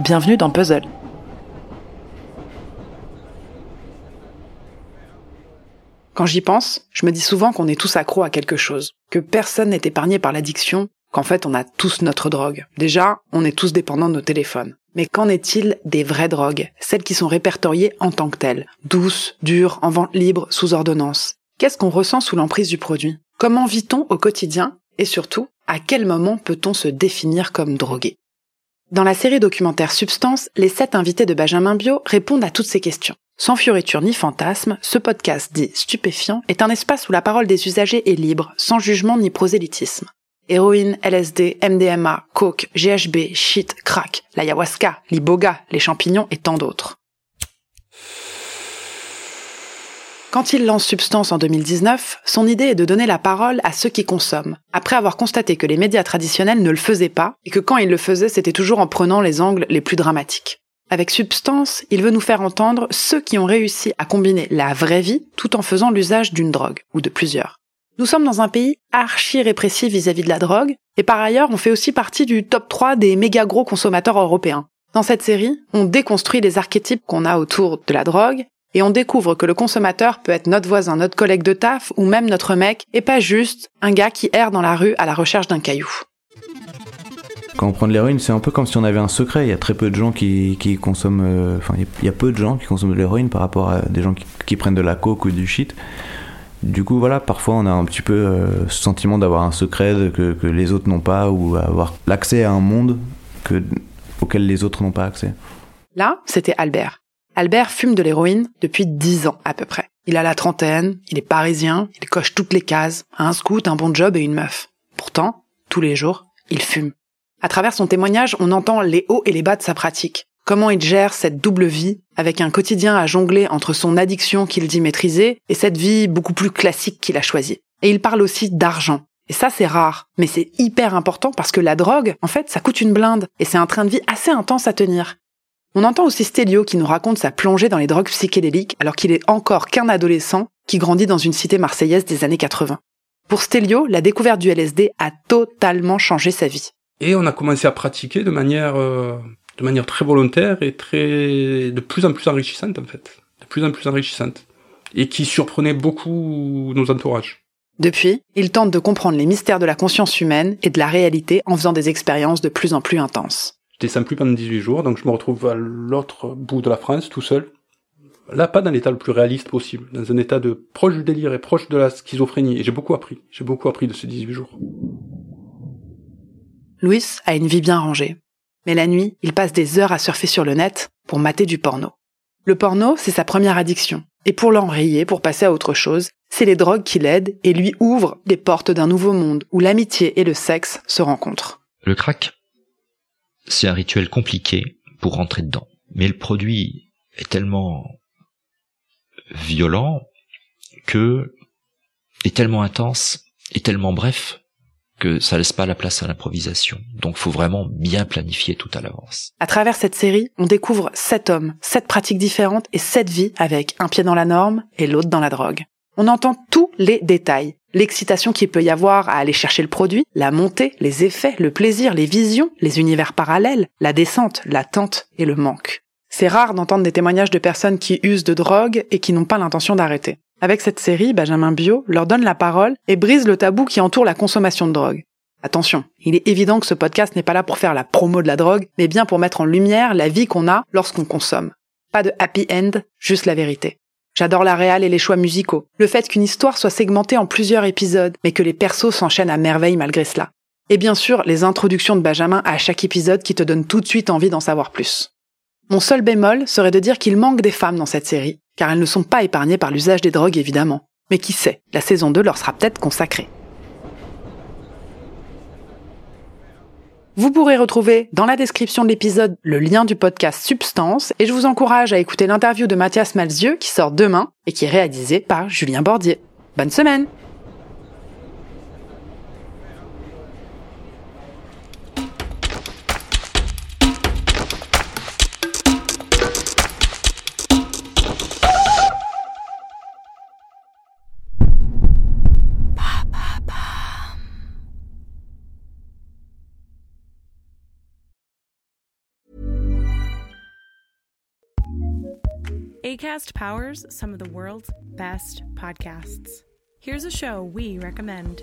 Bienvenue dans Puzzle. Quand j'y pense, je me dis souvent qu'on est tous accros à quelque chose, que personne n'est épargné par l'addiction, qu'en fait on a tous notre drogue. Déjà, on est tous dépendants de nos téléphones. Mais qu'en est-il des vraies drogues, celles qui sont répertoriées en tant que telles, douces, dures, en vente libre, sous ordonnance Qu'est-ce qu'on ressent sous l'emprise du produit? Comment vit-on au quotidien? Et surtout, à quel moment peut-on se définir comme drogué? Dans la série documentaire Substance, les sept invités de Benjamin Bio répondent à toutes ces questions. Sans fioriture ni fantasme, ce podcast dit stupéfiant est un espace où la parole des usagers est libre, sans jugement ni prosélytisme. Héroïne, LSD, MDMA, coke, GHB, shit, crack, l'ayahuasca, l'iboga, les champignons et tant d'autres. Quand il lance Substance en 2019, son idée est de donner la parole à ceux qui consomment, après avoir constaté que les médias traditionnels ne le faisaient pas, et que quand ils le faisaient, c'était toujours en prenant les angles les plus dramatiques. Avec Substance, il veut nous faire entendre ceux qui ont réussi à combiner la vraie vie tout en faisant l'usage d'une drogue, ou de plusieurs. Nous sommes dans un pays archi répressif vis-à-vis de la drogue, et par ailleurs on fait aussi partie du top 3 des méga gros consommateurs européens. Dans cette série, on déconstruit les archétypes qu'on a autour de la drogue, et on découvre que le consommateur peut être notre voisin, notre collègue de taf, ou même notre mec, et pas juste un gars qui erre dans la rue à la recherche d'un caillou. Quand on prend de l'héroïne, c'est un peu comme si on avait un secret. Il y a très peu de gens qui, qui consomment. euh, Enfin, il y a peu de gens qui consomment de l'héroïne par rapport à des gens qui, qui prennent de la coke ou du shit. Du coup, voilà, parfois on a un petit peu euh, ce sentiment d'avoir un secret que, que les autres n'ont pas ou avoir l'accès à un monde que, auquel les autres n'ont pas accès. Là, c'était Albert. Albert fume de l'héroïne depuis 10 ans à peu près. Il a la trentaine, il est parisien, il coche toutes les cases, un scout, un bon job et une meuf. Pourtant, tous les jours, il fume. À travers son témoignage, on entend les hauts et les bas de sa pratique. Comment il gère cette double vie, avec un quotidien à jongler entre son addiction qu'il dit maîtriser et cette vie beaucoup plus classique qu'il a choisie. Et il parle aussi d'argent. Et ça, c'est rare. Mais c'est hyper important parce que la drogue, en fait, ça coûte une blinde. Et c'est un train de vie assez intense à tenir. On entend aussi Stelio qui nous raconte sa plongée dans les drogues psychédéliques alors qu'il est encore qu'un adolescent qui grandit dans une cité marseillaise des années 80. Pour Stelio, la découverte du LSD a totalement changé sa vie. Et on a commencé à pratiquer de manière, euh, de manière très volontaire et très, de plus en plus enrichissante en fait, de plus en plus enrichissante, et qui surprenait beaucoup nos entourages. Depuis, il tente de comprendre les mystères de la conscience humaine et de la réalité en faisant des expériences de plus en plus intenses. Je descends plus pendant 18 jours, donc je me retrouve à l'autre bout de la France, tout seul. Là, pas dans l'état le plus réaliste possible, dans un état de proche du délire et proche de la schizophrénie. Et j'ai beaucoup appris. J'ai beaucoup appris de ces 18 jours. Louis a une vie bien rangée. Mais la nuit, il passe des heures à surfer sur le net pour mater du porno. Le porno, c'est sa première addiction. Et pour l'enrayer, pour passer à autre chose, c'est les drogues qui l'aident et lui ouvrent les portes d'un nouveau monde où l'amitié et le sexe se rencontrent. Le crack, c'est un rituel compliqué pour rentrer dedans. Mais le produit est tellement violent que est tellement intense et tellement bref que ça laisse pas la place à l'improvisation. Donc faut vraiment bien planifier tout à l'avance. À travers cette série, on découvre sept hommes, sept pratiques différentes et sept vies avec un pied dans la norme et l'autre dans la drogue. On entend tous les détails. L'excitation qu'il peut y avoir à aller chercher le produit, la montée, les effets, le plaisir, les visions, les univers parallèles, la descente, l'attente et le manque. C'est rare d'entendre des témoignages de personnes qui usent de drogue et qui n'ont pas l'intention d'arrêter. Avec cette série, Benjamin Bio leur donne la parole et brise le tabou qui entoure la consommation de drogue. Attention, il est évident que ce podcast n'est pas là pour faire la promo de la drogue, mais bien pour mettre en lumière la vie qu'on a lorsqu'on consomme. Pas de happy end, juste la vérité. J'adore la réal et les choix musicaux. Le fait qu'une histoire soit segmentée en plusieurs épisodes, mais que les persos s'enchaînent à merveille malgré cela. Et bien sûr, les introductions de Benjamin à chaque épisode qui te donnent tout de suite envie d'en savoir plus. Mon seul bémol serait de dire qu'il manque des femmes dans cette série, car elles ne sont pas épargnées par l'usage des drogues évidemment. Mais qui sait, la saison 2 leur sera peut-être consacrée. Vous pourrez retrouver dans la description de l'épisode le lien du podcast Substance et je vous encourage à écouter l'interview de Mathias Malzieux qui sort demain et qui est réalisée par Julien Bordier. Bonne semaine ACAST powers some of the world's best podcasts. Here's a show we recommend.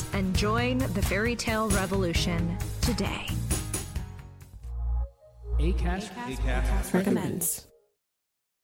and join the fairy tale revolution today. ACAST, ACAST, Recommends.